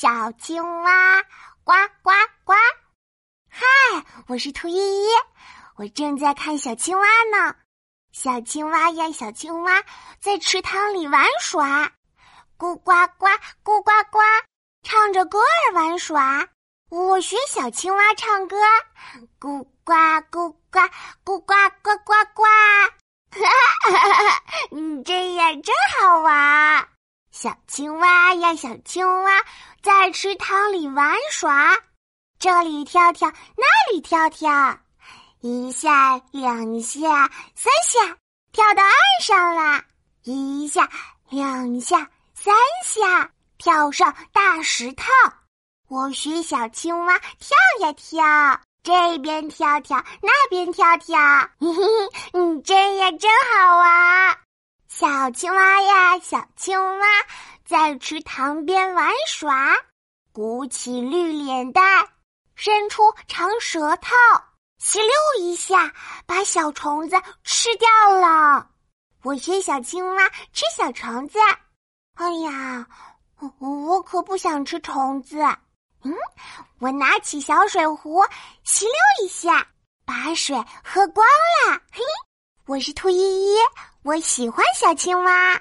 小青蛙，呱呱呱！嗨，我是兔依依，我正在看小青蛙呢。小青蛙呀，小青蛙在池塘里玩耍，咕呱呱，咕呱呱，唱着歌儿玩耍。我学小青蛙唱歌，咕呱咕呱，咕呱呱呱呱。哈哈哈哈！你这样真好玩。小青蛙呀，小青蛙在池塘里玩耍，这里跳跳，那里跳跳，一下两下三下，跳到岸上了。一下两下三下，跳上大石头。我学小青蛙跳呀跳，这边跳跳，那边跳跳，嘿嘿，你真呀真好玩。小青蛙呀，小青蛙在池塘边玩耍，鼓起绿脸蛋，伸出长舌头，吸溜一下把小虫子吃掉了。我学小青蛙吃小虫子，哎呀，我可不想吃虫子。嗯，我拿起小水壶，吸溜一下，把水喝光了。嘿。我是兔依依，我喜欢小青蛙。